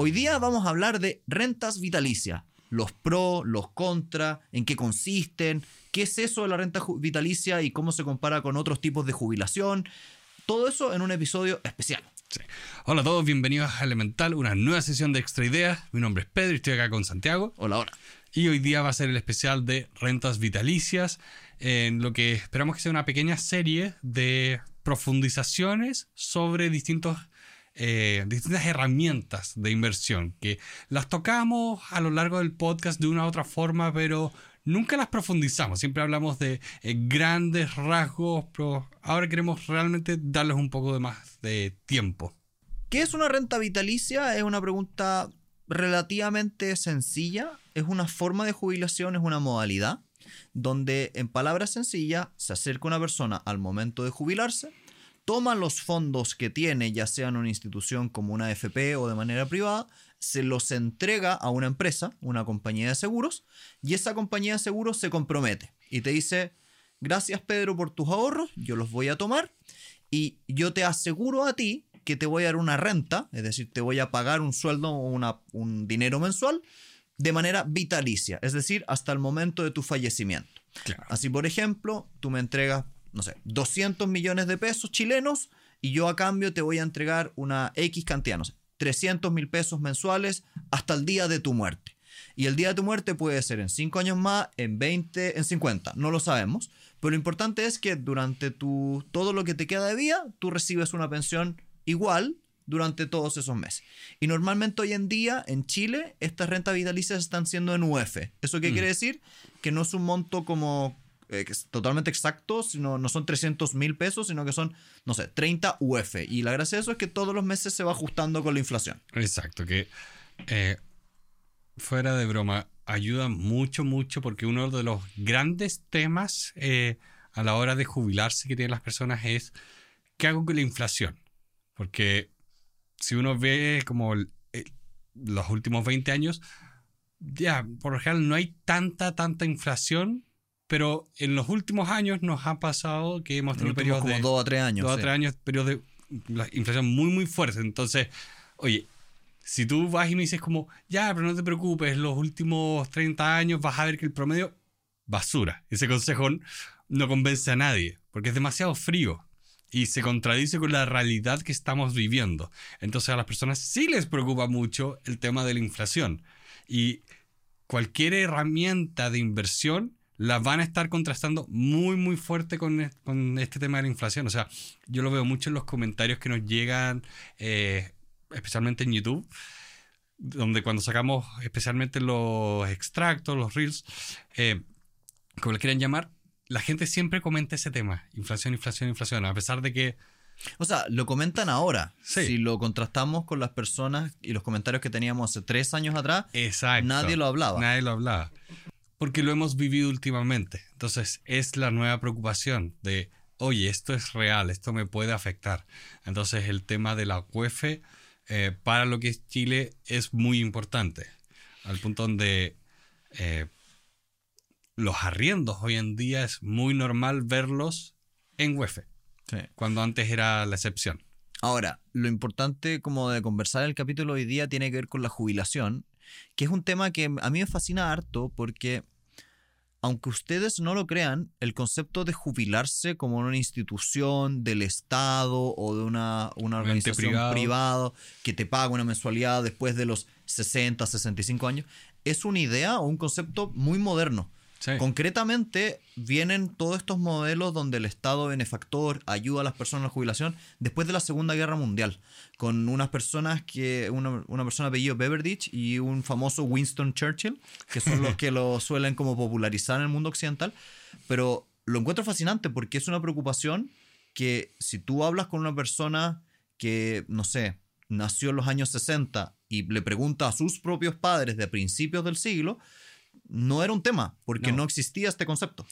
Hoy día vamos a hablar de rentas vitalicias, los pros, los contras, en qué consisten, qué es eso de la renta vitalicia y cómo se compara con otros tipos de jubilación. Todo eso en un episodio especial. Sí. Hola a todos, bienvenidos a Elemental, una nueva sesión de Extra Ideas. Mi nombre es Pedro y estoy acá con Santiago. Hola, hola. Y hoy día va a ser el especial de rentas vitalicias, en lo que esperamos que sea una pequeña serie de profundizaciones sobre distintos, eh, distintas herramientas de inversión, que las tocamos a lo largo del podcast de una u otra forma, pero nunca las profundizamos. Siempre hablamos de eh, grandes rasgos, pero ahora queremos realmente darles un poco de más de tiempo. ¿Qué es una renta vitalicia? Es una pregunta relativamente sencilla. Es una forma de jubilación, es una modalidad donde, en palabras sencillas, se acerca una persona al momento de jubilarse, toma los fondos que tiene, ya sea en una institución como una FP o de manera privada, se los entrega a una empresa, una compañía de seguros, y esa compañía de seguros se compromete y te dice, gracias Pedro por tus ahorros, yo los voy a tomar y yo te aseguro a ti que te voy a dar una renta, es decir, te voy a pagar un sueldo o una- un dinero mensual de manera vitalicia, es decir, hasta el momento de tu fallecimiento. Claro. Así, por ejemplo, tú me entregas, no sé, 200 millones de pesos chilenos y yo a cambio te voy a entregar una X cantidad, no sé, 300 mil pesos mensuales hasta el día de tu muerte. Y el día de tu muerte puede ser en 5 años más, en 20, en 50, no lo sabemos. Pero lo importante es que durante tu, todo lo que te queda de vida, tú recibes una pensión igual durante todos esos meses. Y normalmente hoy en día en Chile estas rentas vitalicias están siendo en UF. ¿Eso qué quiere decir? Que no es un monto como eh, que es totalmente exacto, sino no son 300 mil pesos, sino que son, no sé, 30 UF. Y la gracia de eso es que todos los meses se va ajustando con la inflación. Exacto, que eh, fuera de broma, ayuda mucho, mucho, porque uno de los grandes temas eh, a la hora de jubilarse que tienen las personas es ¿qué hago con la inflación? Porque si uno ve como los últimos 20 años, ya, por lo general no hay tanta, tanta inflación, pero en los últimos años nos ha pasado que hemos tenido periodos como de dos a tres años. dos a sí. tres años, periodos de la inflación muy, muy fuerte. Entonces, oye, si tú vas y me dices como, ya, pero no te preocupes, los últimos 30 años vas a ver que el promedio, basura. Ese consejo no convence a nadie, porque es demasiado frío y se contradice con la realidad que estamos viviendo. Entonces a las personas sí les preocupa mucho el tema de la inflación. Y cualquier herramienta de inversión la van a estar contrastando muy, muy fuerte con, e- con este tema de la inflación. O sea, yo lo veo mucho en los comentarios que nos llegan, eh, especialmente en YouTube, donde cuando sacamos especialmente los extractos, los reels, eh, como le quieran llamar, la gente siempre comenta ese tema, inflación, inflación, inflación, a pesar de que O sea, lo comentan ahora. Sí. Si lo contrastamos con las personas y los comentarios que teníamos hace tres años atrás, Exacto. Nadie lo hablaba. Nadie lo hablaba. Porque lo hemos vivido últimamente. Entonces es la nueva preocupación de, oye, esto es real, esto me puede afectar. Entonces el tema de la UEF eh, para lo que es Chile es muy importante. Al punto donde eh, los arriendos hoy en día es muy normal verlos en UEF, cuando antes era la excepción. Ahora, lo importante como de conversar el capítulo hoy día tiene que ver con la jubilación, que es un tema que a mí me fascina harto porque, aunque ustedes no lo crean, el concepto de jubilarse como en una institución del Estado o de una, una organización privada que te paga una mensualidad después de los 60, 65 años, es una idea o un concepto muy moderno. Sí. Concretamente, vienen todos estos modelos donde el Estado benefactor ayuda a las personas a la jubilación después de la Segunda Guerra Mundial, con unas personas que, una, una persona apellido Beveridge y un famoso Winston Churchill, que son los que lo suelen como popularizar en el mundo occidental, pero lo encuentro fascinante porque es una preocupación que si tú hablas con una persona que, no sé, nació en los años 60 y le pregunta a sus propios padres de principios del siglo, no era un tema, porque no, No. existía este concepto.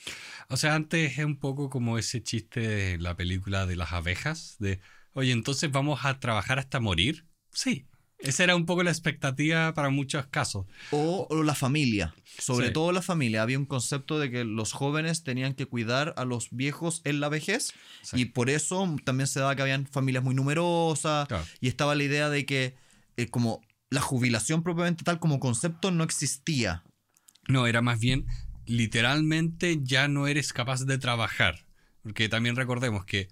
O sea, antes es un poco como ese chiste de la película de las abejas, de, oye, entonces vamos a trabajar hasta morir. Sí, esa era un poco la expectativa para muchos casos. O, o la familia, sobre Sí. todo la familia. Había un concepto de que los jóvenes tenían que cuidar a los viejos en la vejez Sí. y por eso también se daba que habían familias muy numerosas Claro. y estaba la idea de que eh, como la jubilación propiamente tal como concepto no existía. No, era más bien, literalmente ya no eres capaz de trabajar. Porque también recordemos que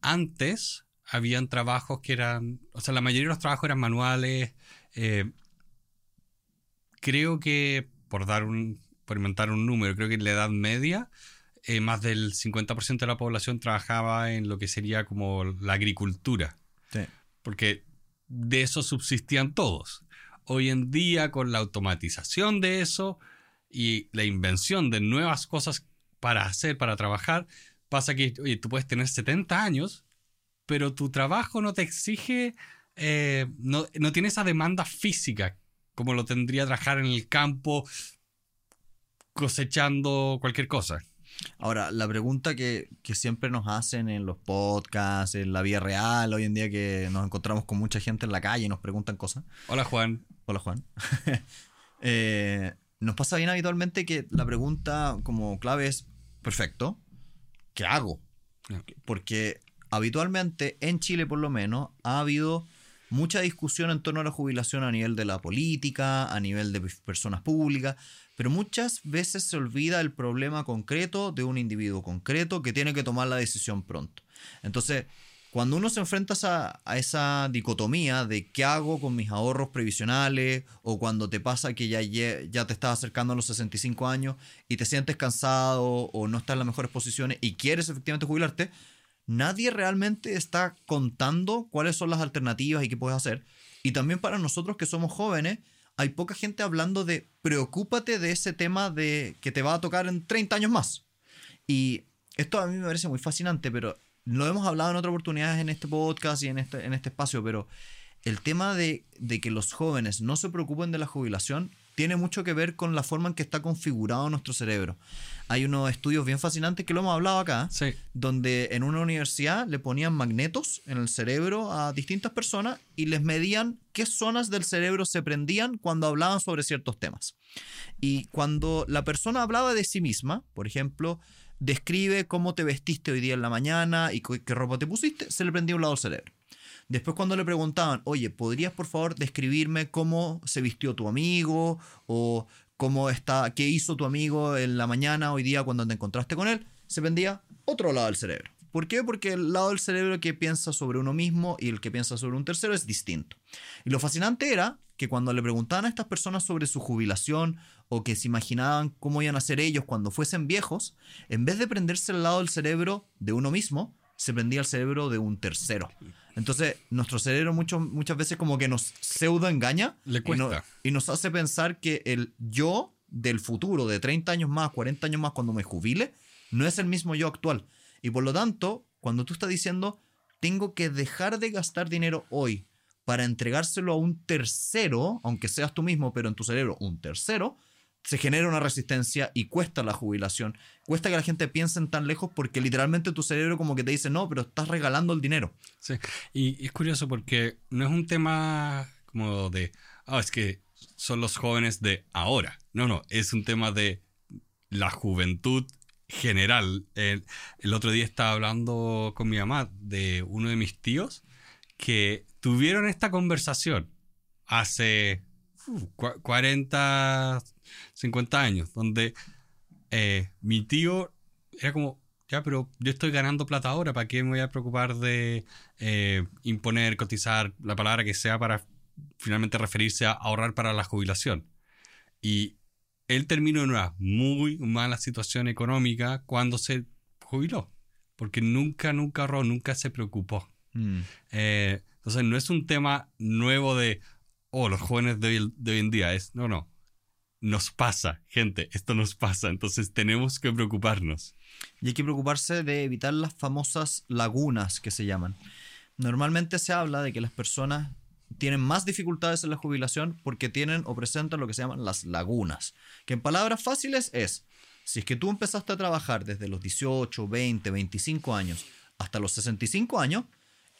antes habían trabajos que eran, o sea, la mayoría de los trabajos eran manuales. eh, creo que, por dar un, por inventar un número, creo que en la Edad Media, eh, más del 50% de la población trabajaba en lo que sería como la agricultura. Porque de eso subsistían todos. Hoy en día, con la automatización de eso y la invención de nuevas cosas para hacer, para trabajar, pasa que oye, tú puedes tener 70 años, pero tu trabajo no te exige, eh, no, no tiene esa demanda física como lo tendría trabajar en el campo cosechando cualquier cosa. Ahora, la pregunta que, que siempre nos hacen en los podcasts, en la vida real, hoy en día que nos encontramos con mucha gente en la calle y nos preguntan cosas. Hola Juan. Hola Juan. Eh, nos pasa bien habitualmente que la pregunta como clave es, perfecto, ¿qué hago? Porque habitualmente en Chile por lo menos ha habido mucha discusión en torno a la jubilación a nivel de la política, a nivel de personas públicas, pero muchas veces se olvida el problema concreto de un individuo concreto que tiene que tomar la decisión pronto. Entonces, cuando uno se enfrenta a esa, dicotomía de qué hago con mis ahorros previsionales, o cuando te pasa que ya, ya te estás acercando a los 65 años y te sientes cansado o no estás en las mejores posiciones y quieres efectivamente jubilarte, nadie realmente está contando cuáles son las alternativas y qué puedes hacer. Y también para nosotros que somos jóvenes, hay poca gente hablando de preocúpate de ese tema de que te va a tocar en 30 años más. Y esto a mí me parece muy fascinante, pero lo hemos hablado en otras oportunidades en este podcast y en este, en este espacio, pero el tema de, de que los jóvenes no se preocupen de la jubilación tiene mucho que ver con la forma en que está configurado nuestro cerebro. Hay unos estudios bien fascinantes que lo hemos hablado acá, Sí. donde en una universidad le ponían magnetos en el cerebro a distintas personas y les medían qué zonas del cerebro se prendían cuando hablaban sobre ciertos temas. Y cuando la persona hablaba de sí misma, por ejemplo, describe cómo te vestiste hoy día en la mañana y qué ropa te pusiste, se le prendía un lado del cerebro. Después cuando le preguntaban, oye, ¿podrías por favor describirme cómo se vistió tu amigo? O cómo está, qué hizo tu amigo en la mañana hoy día cuando te encontraste con él, se prendía otro lado del cerebro. ¿Por qué? Porque el lado del cerebro que piensa sobre uno mismo y el que piensa sobre un tercero es distinto. Y lo fascinante era que cuando le preguntaban a estas personas sobre su jubilación o que se imaginaban cómo iban a ser ellos cuando fuesen viejos, en vez de prenderse el lado del cerebro de uno mismo, se prendía el cerebro de un tercero. Entonces, nuestro cerebro mucho- muchas veces como que nos pseudo engaña Le y, no- y nos hace pensar que el yo del futuro, de 30 años más, 40 años más, cuando me jubile, no es el mismo yo actual. Y por lo tanto, cuando tú estás diciendo, tengo que dejar de gastar dinero hoy para entregárselo a un tercero, aunque seas tú mismo, pero en tu cerebro un tercero, se genera una resistencia y cuesta la jubilación. Cuesta que la gente piense en tan lejos porque literalmente tu cerebro como que te dice, no, pero estás regalando el dinero. Sí, y es curioso porque no es un tema como de, ah, es que son los jóvenes de ahora. No, no, es un tema de la juventud general. El, el otro día estaba hablando con mi mamá de uno de mis tíos que tuvieron esta conversación hace uh, cua- 40, 50 años, donde eh, mi tío era como, ya, pero yo estoy ganando plata ahora, ¿para qué me voy a preocupar de eh, imponer, cotizar, la palabra que sea para finalmente referirse a ahorrar para la jubilación? Y él terminó en una muy mala situación económica cuando se jubiló, porque nunca, nunca ahorró, nunca se preocupó. Eh, entonces no es un tema nuevo de, oh, los jóvenes de hoy, de hoy en día, es, no, no, nos pasa, gente, esto nos pasa, entonces tenemos que preocuparnos. Y hay que preocuparse de evitar las famosas lagunas que se llaman. Normalmente se habla de que las personas tienen más dificultades en la jubilación porque tienen o presentan lo que se llaman las lagunas. Que en palabras fáciles es, si es que tú empezaste a trabajar desde los 18, 20, 25 años hasta los 65 años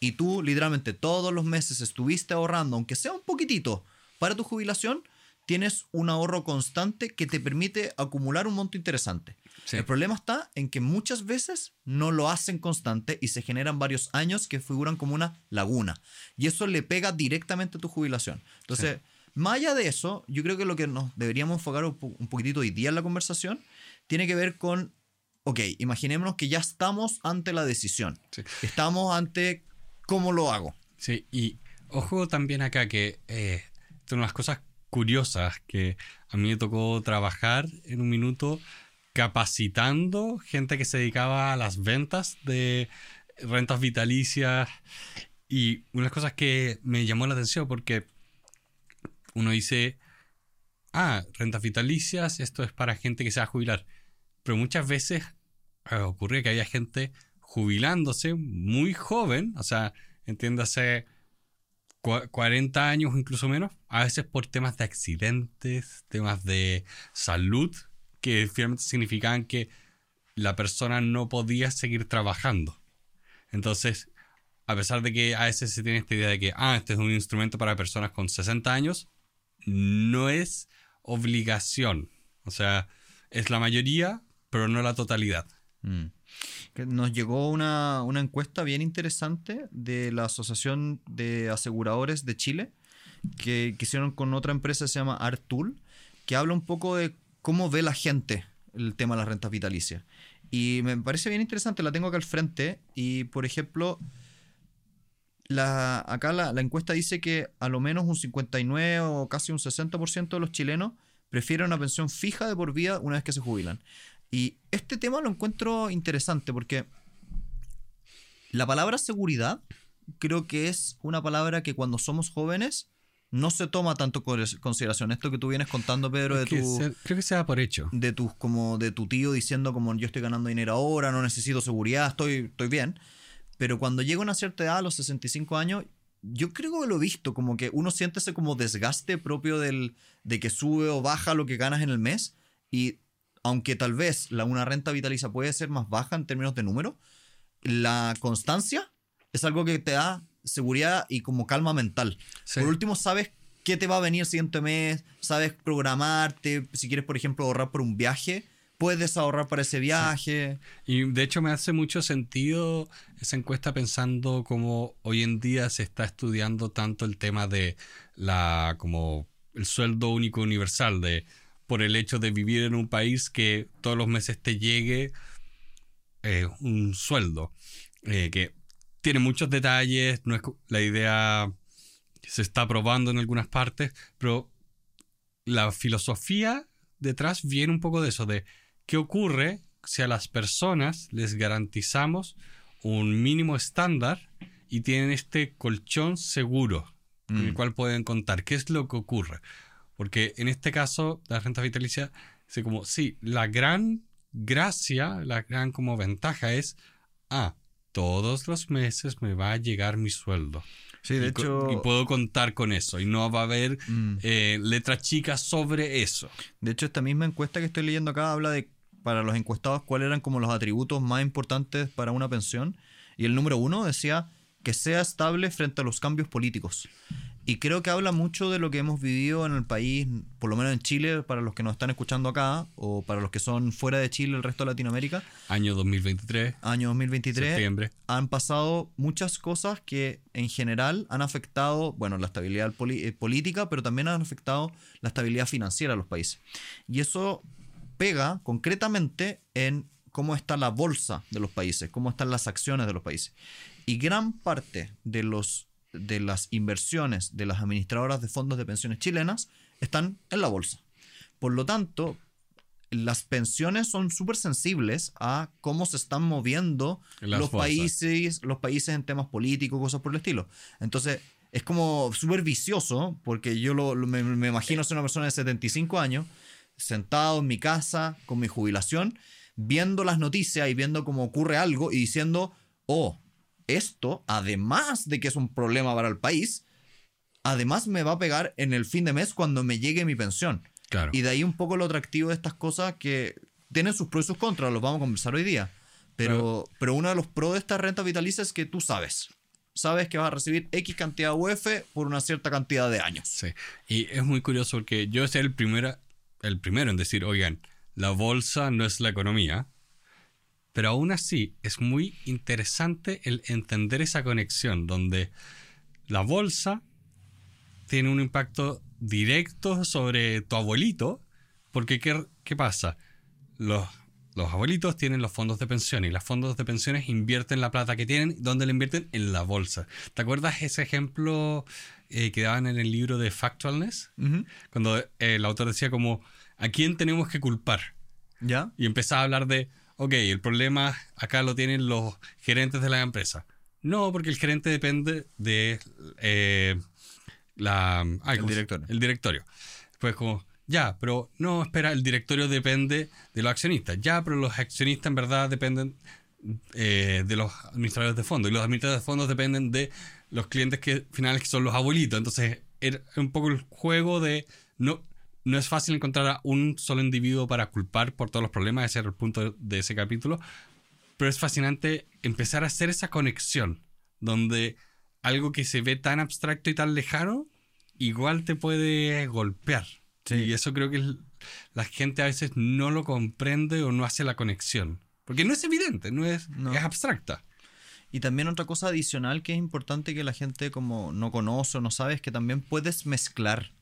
y tú literalmente todos los meses estuviste ahorrando, aunque sea un poquitito, para tu jubilación, tienes un ahorro constante que te permite acumular un monto interesante. Sí. El problema está en que muchas veces no lo hacen constante y se generan varios años que figuran como una laguna. Y eso le pega directamente a tu jubilación. Entonces, más allá de eso, yo creo que lo que nos deberíamos enfocar un, po- un poquitito hoy día en la conversación tiene que ver con, ok, imaginémonos que ya estamos ante la decisión. Sí. Estamos ante cómo lo hago. Sí, y ojo también acá que eh, son unas cosas curiosas que a mí me tocó trabajar en un minuto capacitando gente que se dedicaba a las ventas de rentas vitalicias y unas cosas que me llamó la atención porque uno dice, ah, rentas vitalicias, esto es para gente que se va a jubilar, pero muchas veces eh, ocurre que había gente jubilándose muy joven, o sea, entiéndase cua- 40 años incluso menos, a veces por temas de accidentes, temas de salud, que finalmente significaban que la persona no podía seguir trabajando. Entonces, a pesar de que a veces se tiene esta idea de que, ah, este es un instrumento para personas con 60 años, no es obligación. O sea, es la mayoría, pero no la totalidad. Mm. Nos llegó una, una encuesta bien interesante de la Asociación de Aseguradores de Chile, que, hicieron con otra empresa que se llama Artul, que habla un poco de cómo ve la gente el tema de las rentas vitalicias. Y me parece bien interesante, la tengo acá al frente, y por ejemplo, la, acá la encuesta dice que a lo menos un 59 o casi un 60% de los chilenos prefieren una pensión fija de por vida una vez que se jubilan. Y este tema lo encuentro interesante porque la palabra seguridad creo que es una palabra que cuando somos jóvenes no se toma tanto con consideración. Esto que tú vienes contando, Pedro, de tu, se- creo que se da por hecho. de tus como de tu tío diciendo como yo estoy ganando dinero ahora, no necesito seguridad, estoy, estoy bien. Pero cuando llega una cierta edad, a los 65 años, yo creo que lo he visto, como que uno siente ese como desgaste propio del, de que sube o baja lo que ganas en el mes. Y aunque tal vez la, una renta vitalicia puede ser más baja en términos de número, la constancia es algo que te da seguridad y como calma mental. Sí. Por último, sabes qué te va a venir el siguiente mes, sabes programarte, si quieres, por ejemplo, ahorrar por un viaje, puedes ahorrar para ese viaje. Y de hecho me hace mucho sentido esa encuesta pensando como hoy en día se está estudiando tanto el tema de la como el sueldo único universal de por el hecho de vivir en un país que todos los meses te llegue eh, un sueldo eh, que tiene muchos detalles, no es la idea se está probando en algunas partes, pero la filosofía detrás viene un poco de eso, de qué ocurre si a las personas les garantizamos un mínimo estándar y tienen este colchón seguro con el Mm. cual pueden contar. ¿Qué es lo que ocurre? Porque en este caso, la renta vitalicia, es como, sí, la gran gracia, la gran como ventaja es, ah, todos los meses me va a llegar mi sueldo. Sí, de y, hecho, y puedo contar con eso y no va a haber mm, eh, letra chica sobre eso. de hecho, esta misma encuesta que estoy leyendo acá habla de, para los encuestados, cuáles eran como los atributos más importantes para una pensión. Y el número uno decía que sea estable frente a los cambios políticos. Y creo que habla mucho de lo que hemos vivido en el país, por lo menos en Chile, para los que nos están escuchando acá, o para los que son fuera de Chile, el resto de Latinoamérica, Año 2023, año 2023. septiembre. han pasado muchas cosas que en general han afectado, bueno, la estabilidad eh, política, pero también han afectado la estabilidad financiera de los países. Y eso pega concretamente en cómo está la bolsa de los países, cómo están las acciones de los países. Y gran parte de, los, de las inversiones de las administradoras de fondos de pensiones chilenas están en la bolsa. Por lo tanto, las pensiones son súper sensibles a cómo se están moviendo las los bolsas. países, los países en temas políticos, cosas por el estilo. Entonces, es como súper vicioso, porque yo lo, lo- me, me imagino ser una persona de 75 años, sentado en mi casa, con mi jubilación, viendo las noticias y viendo cómo ocurre algo y diciendo, oh, esto, además de que es un problema para el país, además me va a pegar en el fin de mes cuando me llegue mi pensión. Claro. Y de ahí un poco lo atractivo de estas cosas que tienen sus pros y sus contras, los vamos a conversar hoy día. Pero, pero uno de los pros de esta renta vitalicia es que tú sabes. sabes que vas a recibir X cantidad de UF por una cierta cantidad de años. Sí. Y es muy curioso porque yo soy el primero, el primero en decir, oigan, la bolsa no es la economía. Pero aún así es muy interesante el entender esa conexión donde la bolsa tiene un impacto directo sobre tu abuelito. Porque ¿qué, qué pasa? Los, los abuelitos tienen los fondos de pensión y los fondos de pensiones invierten la plata que tienen. ¿Dónde la invierten? En la bolsa. ¿Te acuerdas ese ejemplo eh, que daban en el libro de Factualness? Cuando eh, el autor decía como, ¿a quién tenemos que culpar? ¿Ya? Y empezaba a hablar de, ok, el problema acá lo tienen los gerentes de la empresa. No, porque el gerente depende de eh, la... ay, El ¿cómo se- directorio. El directorio. Pues como, ya, pero no, espera, el directorio depende de los accionistas. Ya, pero los accionistas en verdad dependen eh, de los administradores de fondos. Y los administradores de fondos dependen de los clientes que, finales que son los abuelitos. Entonces, era un poco el juego de... No, no es fácil encontrar a un solo individuo para culpar por todos los problemas, ese era el punto de ese capítulo. Pero es fascinante empezar a hacer esa conexión, donde algo que se ve tan abstracto y tan lejano, igual te puede golpear. Sí. Y eso creo que la gente a veces no lo comprende o no hace la conexión. Porque no es evidente, no es, No. es abstracta. Y también otra cosa adicional que es importante que la gente como no conoce o no sabe es que también puedes mezclar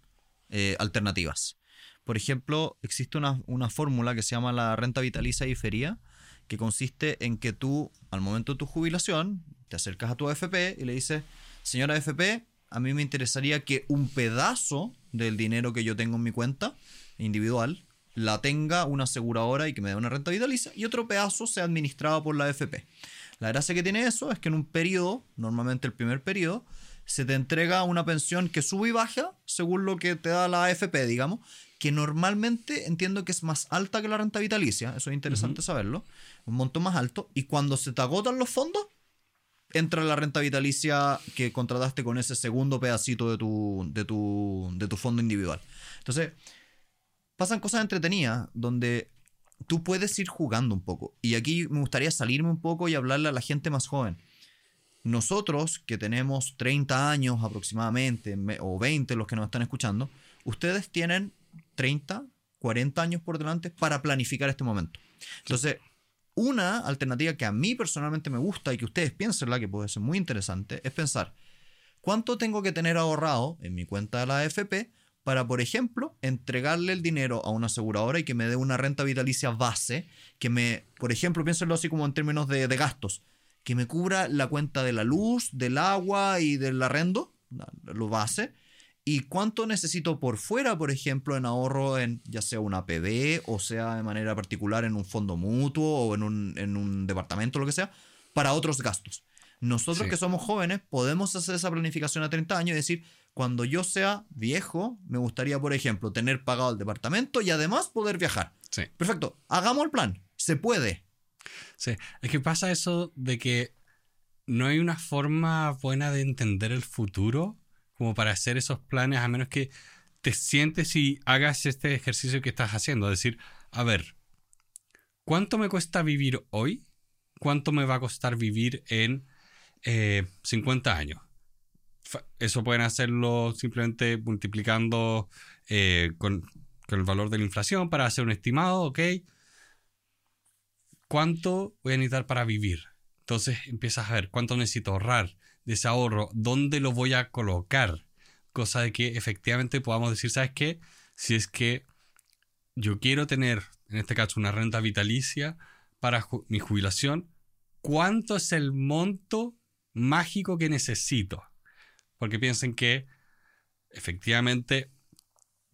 eh, alternativas. Por ejemplo, existe una, una fórmula que se llama la renta vitalicia diferida, que consiste en que tú, al momento de tu jubilación, te acercas a tu AFP y le dices, señora AFP, a mí me interesaría que un pedazo del dinero que yo tengo en mi cuenta individual la tenga una aseguradora y que me dé una renta vitalicia y otro pedazo sea administrado por la AFP. La gracia que tiene eso es que en un periodo, normalmente el primer periodo, se te entrega una pensión que sube y baja según lo que te da la AFP, digamos, que normalmente entiendo que es más alta que la renta vitalicia, eso es interesante saberlo, un monto más alto, y cuando se te agotan los fondos, entra la renta vitalicia que contrataste con ese segundo pedacito de tu, de tu, de tu fondo individual. Entonces, pasan cosas entretenidas donde tú puedes ir jugando un poco. Y aquí me gustaría salirme un poco y hablarle a la gente más joven. Nosotros, que tenemos 30 años aproximadamente, me- o 20 los que nos están escuchando, ustedes tienen 30, 40 años por delante para planificar este momento. Entonces, una alternativa que a mí personalmente me gusta y que ustedes piénsenla, que puede ser muy interesante, es pensar, ¿cuánto tengo que tener ahorrado en mi cuenta de la AFP para, por ejemplo, entregarle el dinero a una aseguradora y que me dé una renta vitalicia base, que me, por ejemplo, piénsenlo así como en términos de, de gastos, que me cubra la cuenta de la luz, del agua y del arrendo, lo base, y cuánto necesito por fuera, por ejemplo, en ahorro en ya sea una APB o sea de manera particular en un fondo mutuo o en un, en un departamento, lo que sea, para otros gastos. Nosotros Sí. que somos jóvenes podemos hacer esa planificación a 30 años y decir, cuando yo sea viejo, me gustaría, por ejemplo, tener pagado el departamento y además poder viajar. Sí. Perfecto, hagamos el plan, se puede. Sí, es que pasa eso de que no hay una forma buena de entender el futuro como para hacer esos planes, a menos que te sientes y hagas este ejercicio que estás haciendo. Decir, a ver, ¿cuánto me cuesta vivir hoy? ¿Cuánto me va a costar vivir en eh, 50 años? Eso pueden hacerlo simplemente multiplicando eh, con, con el valor de la inflación para hacer un estimado, ¿ok? ¿Cuánto voy a necesitar para vivir? Entonces empiezas a ver cuánto necesito ahorrar de ese ahorro, dónde lo voy a colocar, cosa de que efectivamente podamos decir, ¿sabes qué? Si es que yo quiero tener, en este caso, una renta vitalicia para mi jubilación, ¿cuánto es el monto mágico que necesito? Porque piensen que efectivamente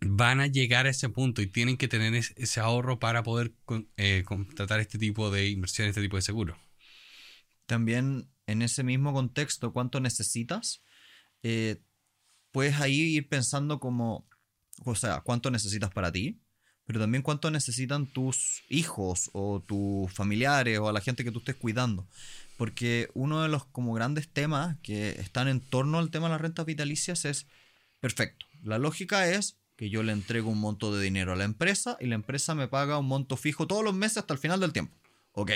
van a llegar a ese punto y tienen que tener es- ese ahorro para poder eh, contratar este tipo de inversión, este tipo de seguro. También en ese mismo contexto, cuánto necesitas, eh, puedes ahí ir pensando como, o sea, cuánto necesitas para ti, pero también cuánto necesitan tus hijos o tus familiares o a la gente que tú estés cuidando. Porque uno de los como grandes temas que están en torno al tema de las rentas vitalicias es, perfecto, la lógica es que yo le entrego un monto de dinero a la empresa y la empresa me paga un monto fijo todos los meses hasta el final del tiempo. Ok.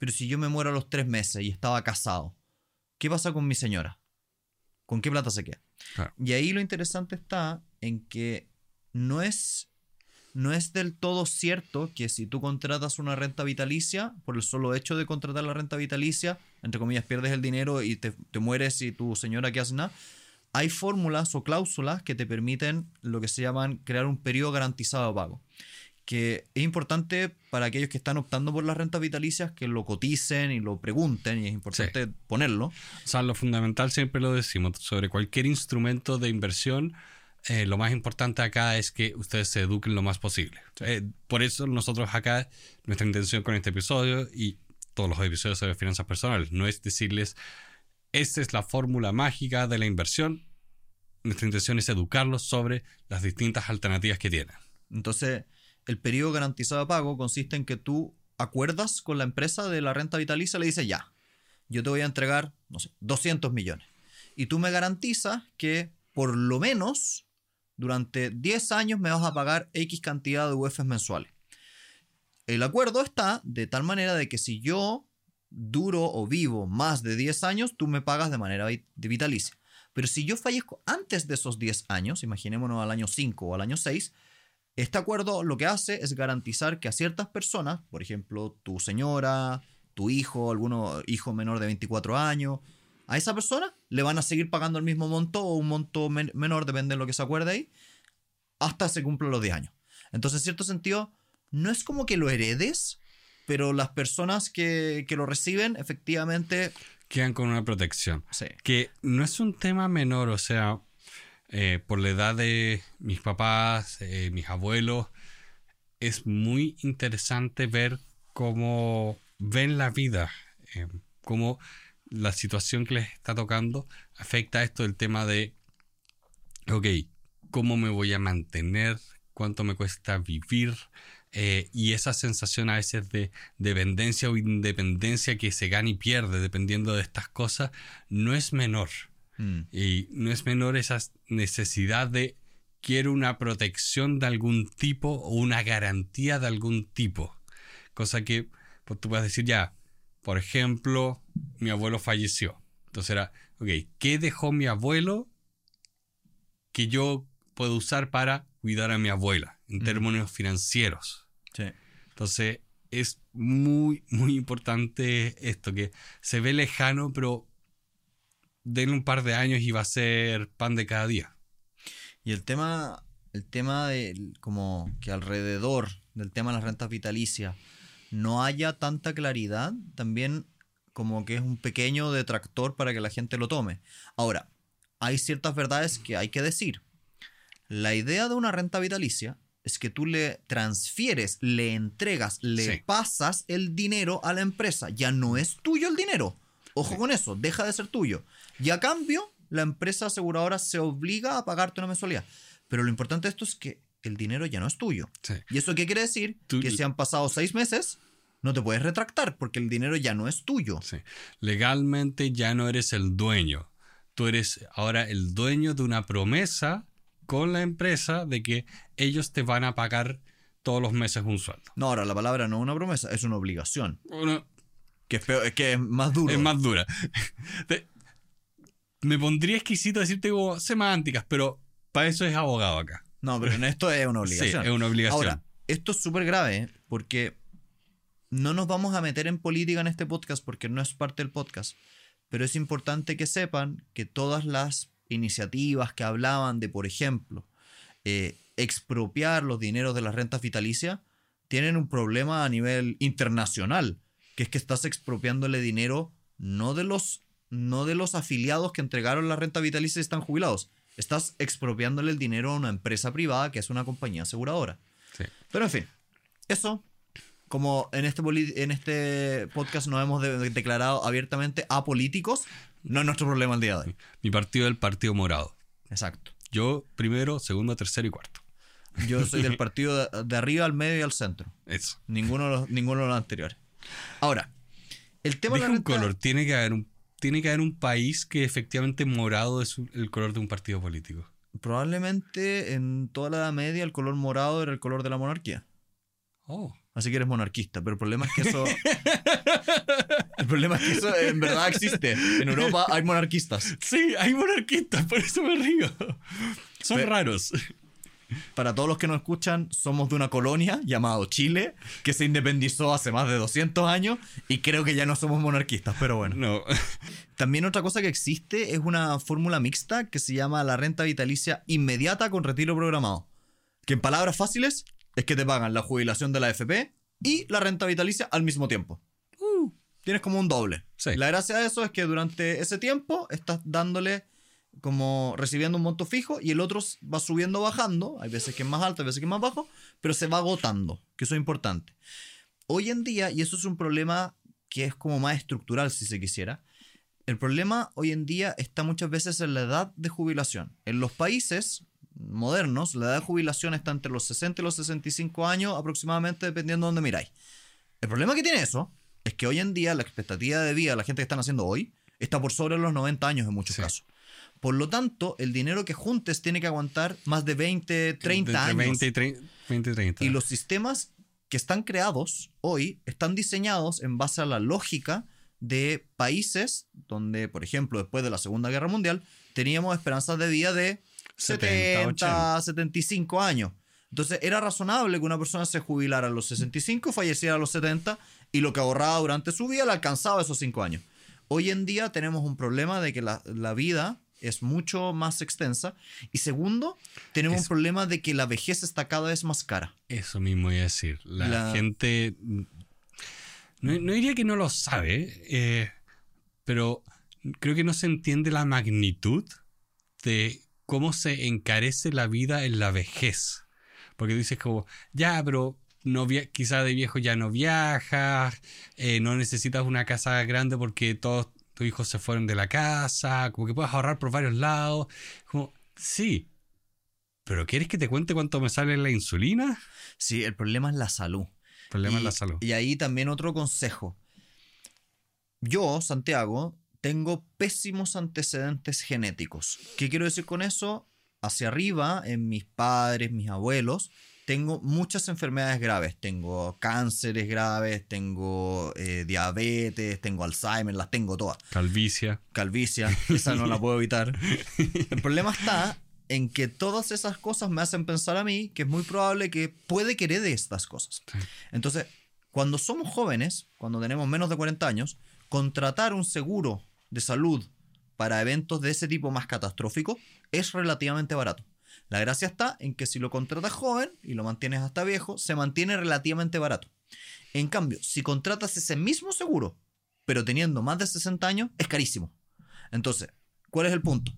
Pero si yo me muero a los tres meses y estaba casado, ¿qué pasa con mi señora? ¿Con qué plata se queda? Claro. Y ahí lo interesante está en que no es, no es del todo cierto que si tú contratas una renta vitalicia, por el solo hecho de contratar la renta vitalicia, entre comillas, pierdes el dinero y te, te mueres y tu señora que hace nada. Hay fórmulas o cláusulas que te permiten lo que se llaman crear un periodo garantizado de pago. Que es importante para aquellos que están optando por las rentas vitalicias que lo coticen y lo pregunten, y es importante ponerlo. O sea, lo fundamental siempre lo decimos, sobre cualquier instrumento de inversión, eh, lo más importante acá es que ustedes se eduquen lo más posible. Eh, por eso nosotros acá, nuestra intención con este episodio y todos los episodios sobre finanzas personales, no es decirles, esta es la fórmula mágica de la inversión. Nuestra intención es educarlos sobre las distintas alternativas que tienen. Entonces, el periodo garantizado de pago consiste en que tú acuerdas con la empresa de la renta vitalicia, le dices, ya, yo te voy a entregar, no sé, 200 millones. Y tú me garantizas que por lo menos durante 10 años me vas a pagar X cantidad de UFs mensuales. El acuerdo está de tal manera de que si yo duro o vivo más de 10 años, tú me pagas de manera vitalicia. Pero si yo fallezco antes de esos 10 años, imaginémonos al año 5 o al año 6, este acuerdo lo que hace es garantizar que a ciertas personas, por ejemplo, tu señora, tu hijo, alguno hijo menor de 24 años, a esa persona le van a seguir pagando el mismo monto o un monto men- menor, depende de lo que se acuerde ahí, hasta se cumplan los 10 años. Entonces, en cierto sentido, no es como que lo heredes, pero las personas que, que lo reciben, efectivamente, Quedan con una protección. sí. que no es un tema menor, o sea, eh, por la edad de mis papás, eh, mis abuelos, es muy interesante ver cómo ven la vida, eh, cómo la situación que les está tocando afecta a esto del tema de, ok, ¿cómo me voy a mantener? ¿Cuánto me cuesta vivir? Eh, y esa sensación a veces de dependencia o independencia que se gana y pierde dependiendo de estas cosas, no es menor. Mm. Y no es menor esa necesidad de quiero una protección de algún tipo o una garantía de algún tipo. Cosa que pues, tú puedes decir ya, por ejemplo, mi abuelo falleció. Entonces era, ok, ¿qué dejó mi abuelo que yo puedo usar para cuidar a mi abuela en Mm. términos financieros? Entonces es muy, muy importante esto, que se ve lejano, pero denle un par de años y va a ser pan de cada día. Y el tema, el tema de como que alrededor del tema de las rentas vitalicias no haya tanta claridad, también como que es un pequeño detractor para que la gente lo tome. Ahora, hay ciertas verdades que hay que decir. La idea de una renta vitalicia es que tú le transfieres, le entregas, le Sí. pasas el dinero a la empresa. Ya no es tuyo el dinero. Ojo con eso, deja de ser tuyo. Y a cambio, la empresa aseguradora se obliga a pagarte una mensualidad. Pero lo importante de esto es que el dinero ya no es tuyo. Sí. ¿Y eso qué quiere decir? Tú- Que si han pasado seis meses, no te puedes retractar porque el dinero ya no es tuyo. Sí. Legalmente ya no eres el dueño. Tú eres ahora el dueño de una promesa con la empresa de que ellos te van a pagar todos los meses un sueldo. No, ahora la palabra no es una promesa, es una obligación. Uno- Que es, peor- que es más duro. es más dura. Te- Me pondría exquisito decirte como semánticas, pero para eso es abogado acá. No, pero en esto es una Sí, obligación. es una obligación. Ahora, esto es súper grave ¿eh? porque no nos vamos a meter en política en este podcast porque no es parte del podcast. Pero es importante que sepan que todas las iniciativas que hablaban de, por ejemplo, eh, expropiar los dineros de las rentas vitalicias, tienen un problema a nivel internacional, que es que estás expropiándole dinero no de los, no de los afiliados que entregaron la renta vitalicia y están jubilados. Estás expropiándole el dinero a una empresa privada que es una compañía aseguradora. Sí. Pero en fin, eso, como en este, en este podcast nos hemos de- declarado abiertamente apolíticos, no es nuestro problema el día de hoy. Mi partido es el Partido Morado. Exacto. Yo primero, segundo, tercero y cuarto. Yo soy del partido de, de arriba al medio y al centro. Eso. Ninguno de los, ninguno de los anteriores. Ahora, el tema de la un color. Tiene que haber un, tiene que haber un país que efectivamente morado es el color de un partido político. Probablemente en toda la Edad Media el color morado era el color de la monarquía. Oh. Así que eres monarquista. Pero el problema es que eso. el problema es que eso en verdad existe. En Europa hay monarquistas. Sí, hay monarquistas, por eso me río. Son raros. Para todos los que nos escuchan, somos de una colonia llamado Chile, que se independizó hace más de 200 años y creo que ya no somos monarquistas, pero bueno. No. También otra cosa que existe es una fórmula mixta que se llama la renta vitalicia inmediata con retiro programado. Que en palabras fáciles es que te pagan la jubilación de la AFP y la renta vitalicia al mismo tiempo. Tienes como un doble. Sí. La gracia de eso es que durante ese tiempo estás dándole como recibiendo un monto fijo y el otro va subiendo o bajando. Hay veces que es más alto, hay veces que es más bajo, pero se va agotando, que eso es importante. Hoy en día, y eso es un problema que es como más estructural si se quisiera, el problema hoy en día está muchas veces en la edad de jubilación. En los países modernos, la edad de jubilación está entre los 60 y los 65 años aproximadamente, dependiendo de dónde miráis. El problema que tiene eso es que hoy en día la expectativa de vida de la gente que están haciendo hoy está por sobre los 90 años en muchos Sí. casos. Por lo tanto, el dinero que juntes tiene que aguantar más de 20, 30 Entre años. 20 y 30. 20 y 30. Y los sistemas que están creados hoy están diseñados en base a la lógica de países donde, por ejemplo, después de la Segunda Guerra Mundial, teníamos esperanzas de vida de 70, 70, 75 años. Entonces era razonable que una persona se jubilara a los 65, falleciera a los 70 y lo que ahorraba durante su vida le alcanzaba esos 5 años. Hoy en día tenemos un problema de que la, la vida es mucho más extensa y segundo, tenemos un problema de que la vejez está cada vez más cara. Eso mismo iba a decir. La, La- gente. No, no diría que no lo sabe, eh, pero creo que no se entiende la magnitud de cómo se encarece la vida en la vejez. Porque dices como, ya, pero no quizá de viejo ya no viajas, eh, no necesitas una casa grande porque todos tus hijos se fueron de la casa, como que puedes ahorrar por varios lados. Como, sí, pero ¿quieres que te cuente cuánto me sale la insulina? Sí, el problema es la salud. Problema y, en la salud. Y ahí también otro consejo. Yo, Santiago, tengo pésimos antecedentes genéticos. ¿Qué quiero decir con eso? Hacia arriba, en mis padres, mis abuelos, tengo muchas enfermedades graves. Tengo cánceres graves, tengo eh, diabetes, tengo Alzheimer, las tengo todas. Calvicia. Calvicia, esa no la puedo evitar. El problema está en que todas esas cosas me hacen pensar a mí que es muy probable que puede que herede estas cosas. Entonces, cuando somos jóvenes, cuando tenemos menos de 40 años, contratar un seguro de salud para eventos de ese tipo más catastróficos es relativamente barato. La gracia está en que si lo contratas joven y lo mantienes hasta viejo, se mantiene relativamente barato. En cambio, si contratas ese mismo seguro, pero teniendo más de 60 años, es carísimo. Entonces, ¿cuál es el punto?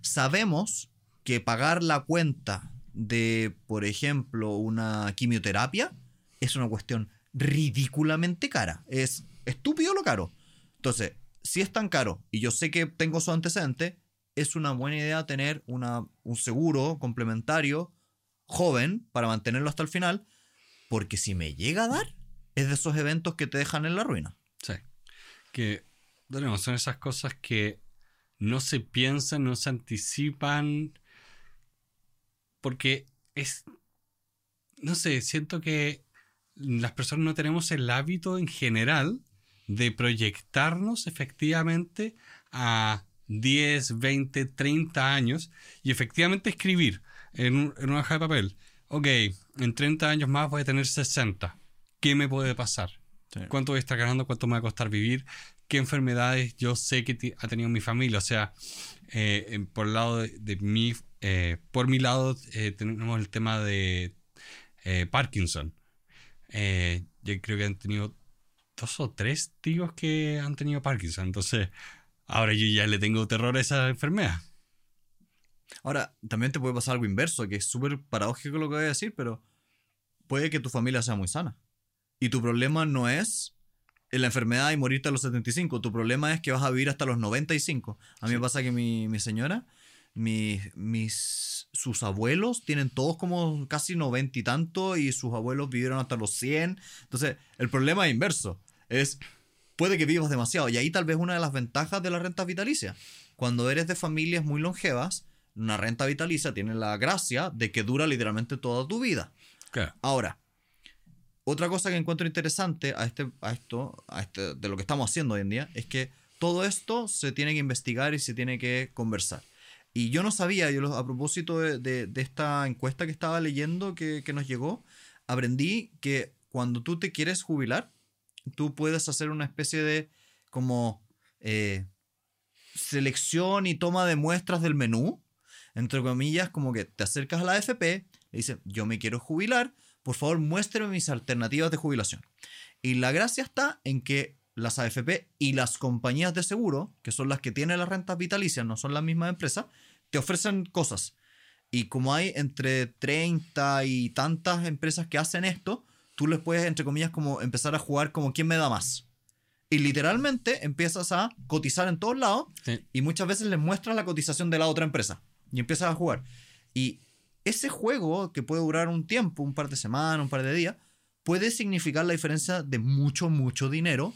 Sabemos que pagar la cuenta de, por ejemplo, una quimioterapia es una cuestión ridículamente cara. Es estúpido lo caro. Entonces, si es tan caro y yo sé que tengo su antecedente, es una buena idea tener una, un seguro complementario joven para mantenerlo hasta el final, porque si me llega a dar, es de esos eventos que te dejan en la ruina. Sí. Que, nuevo, son esas cosas que no se piensan, no se anticipan. Porque es. No sé, siento que las personas no tenemos el hábito en general de proyectarnos efectivamente a 10, 20, 30 años y efectivamente escribir en, un- en una hoja de papel. Ok, en 30 años más voy a tener 60. ¿Qué me puede pasar? cuánto voy a estar ganando, cuánto me va a costar vivir, qué enfermedades yo sé que ha tenido mi familia. O sea, eh, por el lado de, de mi, eh, por mi lado eh, tenemos el tema de Parkinson. Yo creo que han tenido dos o tres tíos que han tenido Parkinson. Entonces, ahora yo ya le tengo terror a esa enfermedad. Ahora, también te puede pasar algo inverso, que es súper paradójico lo que voy a decir, pero puede que tu familia sea muy sana. Y tu problema no es la enfermedad y morirte a los 75, tu problema es que vas a vivir hasta los 95. A mí me pasa que mi, mi señora, mis, mis, sus abuelos tienen todos como casi 90 y tanto y sus abuelos vivieron hasta los 100. Entonces, el problema es inverso. Es, puede que vivas demasiado. Y ahí tal vez una de las ventajas de la renta vitalicia. Cuando eres de familias muy longevas, una renta vitalicia tiene la gracia de que dura literalmente toda tu vida. Claro. Ahora, otra cosa que encuentro interesante a, este, a esto, a este, de lo que estamos haciendo hoy en día, es que todo esto se tiene que investigar y se tiene que conversar. Y yo no sabía, yo a propósito de, de, de esta encuesta que estaba leyendo que, que, nos llegó, aprendí que cuando tú te quieres jubilar, tú puedes hacer una especie de como eh, selección y toma de muestras del menú, entre comillas, como que te acercas a la AFP, le dices, yo me quiero jubilar, por favor muéstrame mis alternativas de jubilación. Y la gracia está en que las AFP y las compañías de seguro, que son las que tienen las rentas vitalicias, no son las mismas empresas, te ofrecen cosas. Y como hay entre 30 y tantas empresas que hacen esto, tú les puedes, entre comillas, como empezar a jugar como quién me da más. Y literalmente empiezas a cotizar en todos lados Sí. y muchas veces les muestras la cotización de la otra empresa y empiezas a jugar. Y ese juego, que puede durar un tiempo, un par de semanas, un par de días, puede significar la diferencia de mucho, mucho dinero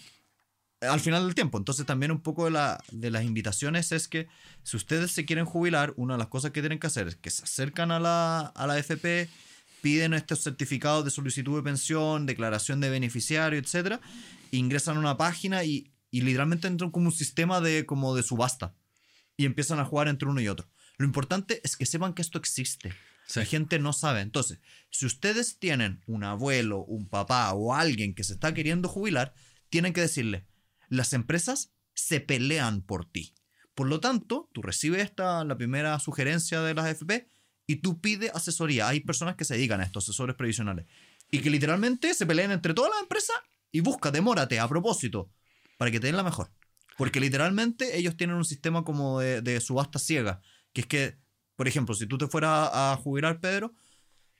al final del tiempo. Entonces también un poco de, la, de las invitaciones es que si ustedes se quieren jubilar, una de las cosas que tienen que hacer es que se acercan a la, a la FP, piden estos certificados de solicitud de pensión, declaración de beneficiario, etcétera, ingresan a una página y, y literalmente entran como un sistema de, como de subasta y empiezan a jugar entre uno y otro. Lo importante es que sepan que esto existe. Sí. La gente no sabe. Entonces, si ustedes tienen un abuelo, un papá o alguien que se está queriendo jubilar, tienen que decirle, las empresas se pelean por ti. Por lo tanto, tú recibes esta, la primera sugerencia de las AFP y tú pides asesoría. Hay personas que se dedican a estos asesores previsionales y que literalmente se pelean entre todas las empresas y busca, demórate a propósito para que te den la mejor. Porque literalmente ellos tienen un sistema como de, de subasta ciega, que es que, por ejemplo, si tú te fueras a jubilar, Pedro,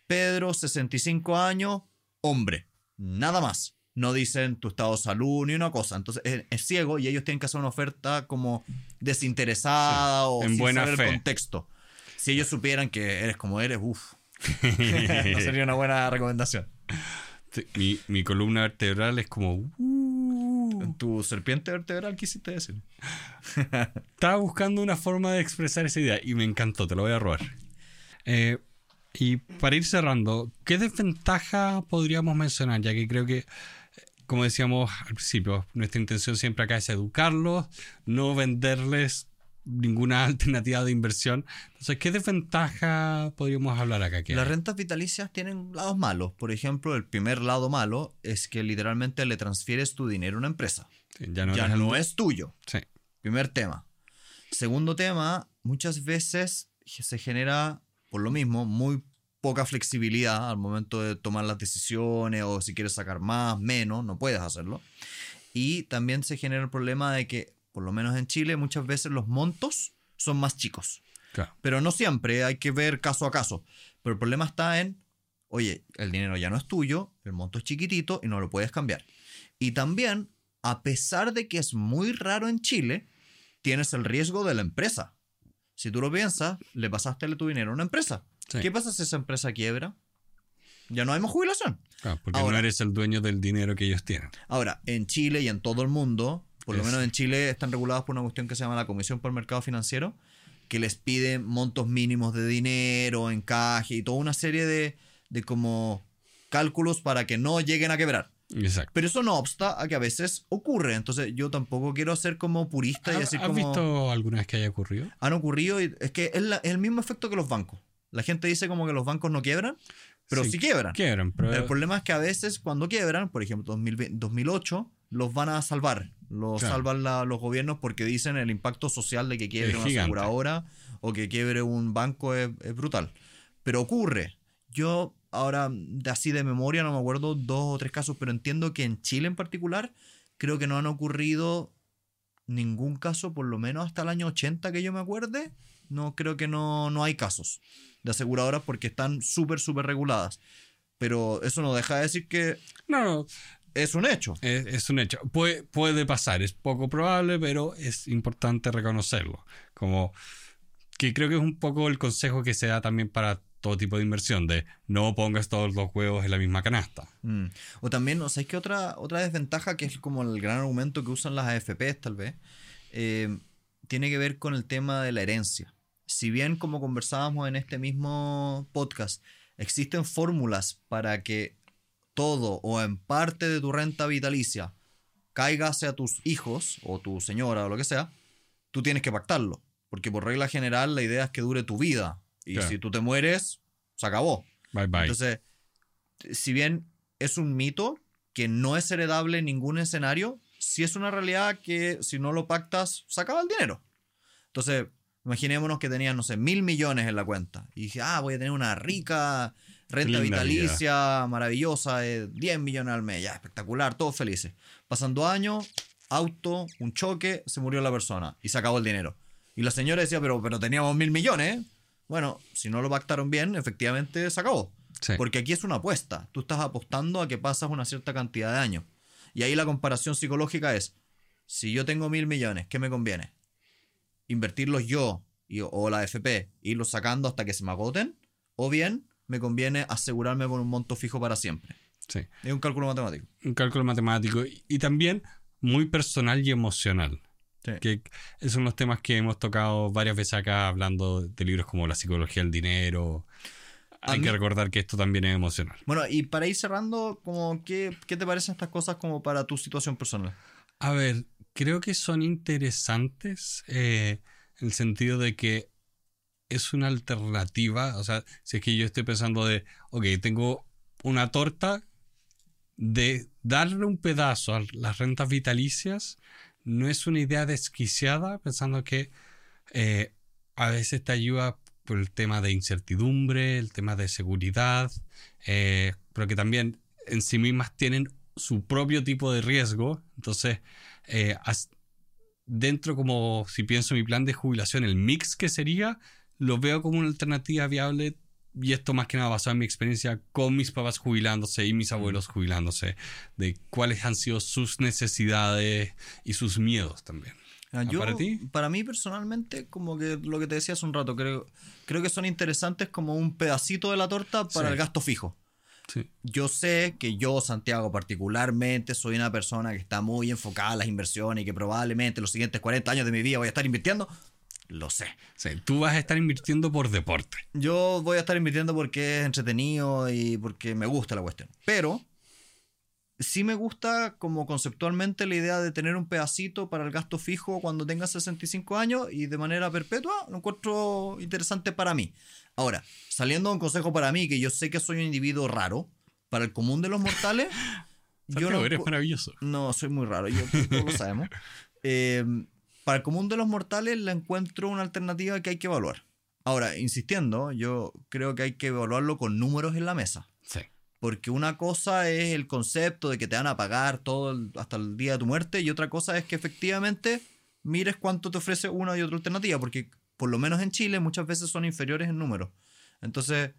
Pedro, 65 años, hombre, nada más. No dicen tu estado de salud ni una cosa. Entonces es, es ciego y ellos tienen que hacer una oferta como desinteresada Sí, o en sin buena saber fe. el contexto. Si ellos supieran que eres como eres, uff. no sería una buena recomendación. Mi, mi columna vertebral es como... "Uh". Tu serpiente vertebral quisiste decir. Estaba buscando una forma de expresar esa idea y me encantó, te lo voy a robar. Eh, y para ir cerrando, ¿qué desventaja podríamos mencionar? Ya que creo que, como decíamos al principio, nuestra intención siempre acá es educarlos, no venderles ninguna alternativa de inversión. Entonces, ¿qué desventaja podríamos hablar acá? Las rentas vitalicias tienen lados malos. Por ejemplo, el primer lado malo es que literalmente le transfieres tu dinero a una empresa. Sí, ya no, ya eres el- no es tuyo. Sí. Primer tema. Segundo tema, muchas veces se genera, por lo mismo, muy poca flexibilidad al momento de tomar las decisiones o si quieres sacar más, menos, no puedes hacerlo. Y también se genera el problema de que, por lo menos en Chile, muchas veces los montos son más chicos. Claro. Pero no siempre, hay que ver caso a caso. Pero el problema está en, oye, el dinero ya no es tuyo, el monto es chiquitito y no lo puedes cambiar. Y también, a pesar de que es muy raro en Chile, tienes el riesgo de la empresa. Si tú lo piensas, le pasaste tu dinero a una empresa. Sí. ¿Qué pasa si esa empresa quiebra? Ya no hay más jubilación. Claro, porque Ahora- no eres el dueño del dinero que ellos tienen. Ahora, en Chile y en todo el mundo, por lo menos en Chile, están regulados por una cuestión que se llama la Comisión por el Mercado Financiero, que les pide montos mínimos de dinero, encaje y toda una serie de, de como cálculos para que no lleguen a quebrar. Exacto. Pero eso no obsta a que a veces ocurre. Entonces yo tampoco quiero ser como purista y ¿Has, decir has como... visto alguna vez que haya ocurrido? Han ocurrido y es que es, la- es el mismo efecto que los bancos. La gente dice como que los bancos no quiebran, pero sí, quiebran. Quiebran, pero El problema es que a veces cuando quiebran, por ejemplo 2020 2008, los van a salvar. Los Claro. salvan la- los gobiernos porque dicen el impacto social de que quiebre Es una gigante. aseguradora o que quiebre un banco es, es brutal. Pero ocurre. Yo ahora de así de memoria no me acuerdo dos o tres casos, pero entiendo que en Chile en particular creo que no han ocurrido ningún caso, por lo menos hasta el año 80 que yo me acuerde. No creo que no, no hay casos de aseguradoras porque están súper, súper reguladas. Pero eso no deja de decir que no, no, es un hecho. es, es un hecho. Puede, puede pasar, es poco probable, pero es importante reconocerlo. Como que creo que es un poco el consejo que se da también para todo tipo de inversión, de no pongas todos los huevos en la misma canasta. Mm. O también, o sea, es que otra, otra desventaja que es como el gran argumento que usan las AFPs tal vez, eh, tiene que ver con el tema de la herencia. Si bien como conversábamos en este mismo podcast, existen fórmulas para que todo o en parte de tu renta vitalicia caiga hacia tus hijos o tu señora o lo que sea, tú tienes que pactarlo. Porque por regla general la idea es que dure tu vida. Y Claro. si tú te mueres, se acabó. Bye bye. Entonces, si bien es un mito que no es heredable en ningún escenario, sí es una realidad que si no lo pactas, se acaba el dinero. Entonces, imaginémonos que tenías, no sé, mil millones en la cuenta. Y dije, ah, voy a tener una rica renta Linda vitalicia, maravillosa, de 10 millones al mes, ya, espectacular, todos felices. Pasando años, auto, un choque, se murió la persona y se acabó el dinero. Y la señora decía, pero, pero teníamos mil millones. ¿eh?". Bueno, si no lo pactaron bien, efectivamente se acabó. Sí. Porque aquí es una apuesta. Tú estás apostando a que pasas una cierta cantidad de años. Y ahí la comparación psicológica es, si yo tengo mil millones, ¿qué me conviene? ¿Invertirlos yo y- o la FP, irlos sacando hasta que se me agoten? ¿O bien me conviene asegurarme con un monto fijo para siempre? Sí. Es un cálculo matemático. Un cálculo matemático y, y también muy personal y emocional. Sí. Que esos son los temas que hemos tocado varias veces acá hablando de libros como La psicología del dinero. A Hay mí- que recordar que esto también es emocional. Bueno, y para ir cerrando, como, ¿qué, ¿qué te parecen estas cosas como para tu situación personal? A ver, creo que son interesantes eh, en el sentido de que es una alternativa. O sea, si es que yo estoy pensando de, ok, tengo una torta, de darle un pedazo a las rentas vitalicias no es una idea desquiciada, pensando que eh, a veces te ayuda por el tema de incertidumbre, el tema de seguridad, eh, pero que también en sí mismas tienen su propio tipo de riesgo. Entonces, eh, dentro como si pienso en mi plan de jubilación, el mix que sería, lo veo como una alternativa viable. Y esto más que nada basado en mi experiencia con mis papás jubilándose y mis abuelos jubilándose, de cuáles han sido sus necesidades y sus miedos también. Ah, Yo, ¿Para ti? Para mí personalmente, como que lo que te decía hace un rato, creo, creo que son interesantes como un pedacito de la torta para Sí. el gasto fijo. Sí. Yo sé que yo, Santiago, particularmente, soy una persona que está muy enfocada en las inversiones y que probablemente los siguientes 40 años de mi vida voy a estar invirtiendo. Lo sé. Sí, tú vas a estar invirtiendo por deporte. Yo voy a estar invirtiendo porque es entretenido y porque me gusta la cuestión. Pero sí me gusta como conceptualmente la idea de tener un pedacito para el gasto fijo cuando tenga 65 años y de manera perpetua. Lo encuentro interesante para mí. Ahora, saliendo de un consejo para mí, que yo sé que soy un individuo raro, para el común de los mortales, yo no, eres maravilloso. no, soy muy raro, yo, lo sabemos. Eh, para el común de los mortales la encuentro una alternativa que hay que evaluar. Ahora, insistiendo, yo creo que hay que evaluarlo con números en la mesa. Sí. Porque una cosa es el concepto de que te van a pagar todo el- hasta el día de tu muerte y otra cosa es que efectivamente mires cuánto te ofrece una y otra alternativa, porque por lo menos en Chile muchas veces son inferiores en número. Entonces,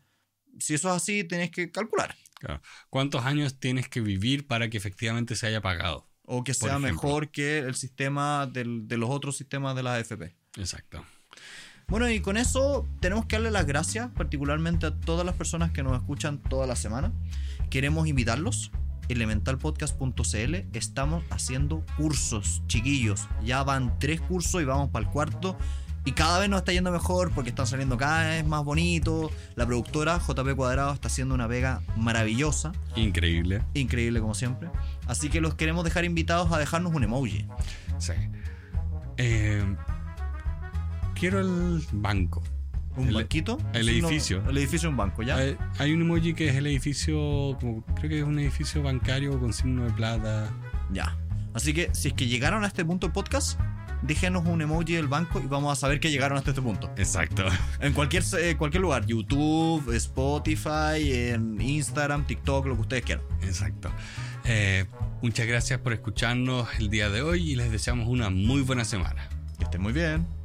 si eso es así, tenés que calcular. Claro. ¿Cuántos años tienes que vivir para que efectivamente se haya pagado? O que sea mejor que el sistema del- de los otros sistemas de la AFP. Exacto. Bueno, y con eso tenemos que darle las gracias particularmente a todas las personas que nos escuchan toda la semana. Queremos invitarlos. Elementalpodcast.cl estamos haciendo cursos, chiquillos. Ya van tres cursos y vamos para el cuarto. Y cada vez nos está yendo mejor porque están saliendo cada vez más bonitos. La productora JP Cuadrado está haciendo una vega maravillosa, Increíble. increíble como siempre. Así que los queremos dejar invitados a dejarnos un emoji. Sí. Eh, quiero el banco. ¿Un El- banquito? el no, edificio. el edificio de un banco, ¿ya? Hay, hay un emoji que es el edificio, como, creo que es un edificio bancario con signo de plata. Ya. Así que si es que llegaron a este punto del podcast, déjenos un emoji del banco y vamos a saber que llegaron hasta este punto. Exacto. En cualquier, eh, cualquier lugar, YouTube, Spotify, en Instagram, TikTok, lo que ustedes quieran. Exacto. Eh, muchas gracias por escucharnos el día de hoy y les deseamos una muy buena semana. Que estén muy bien.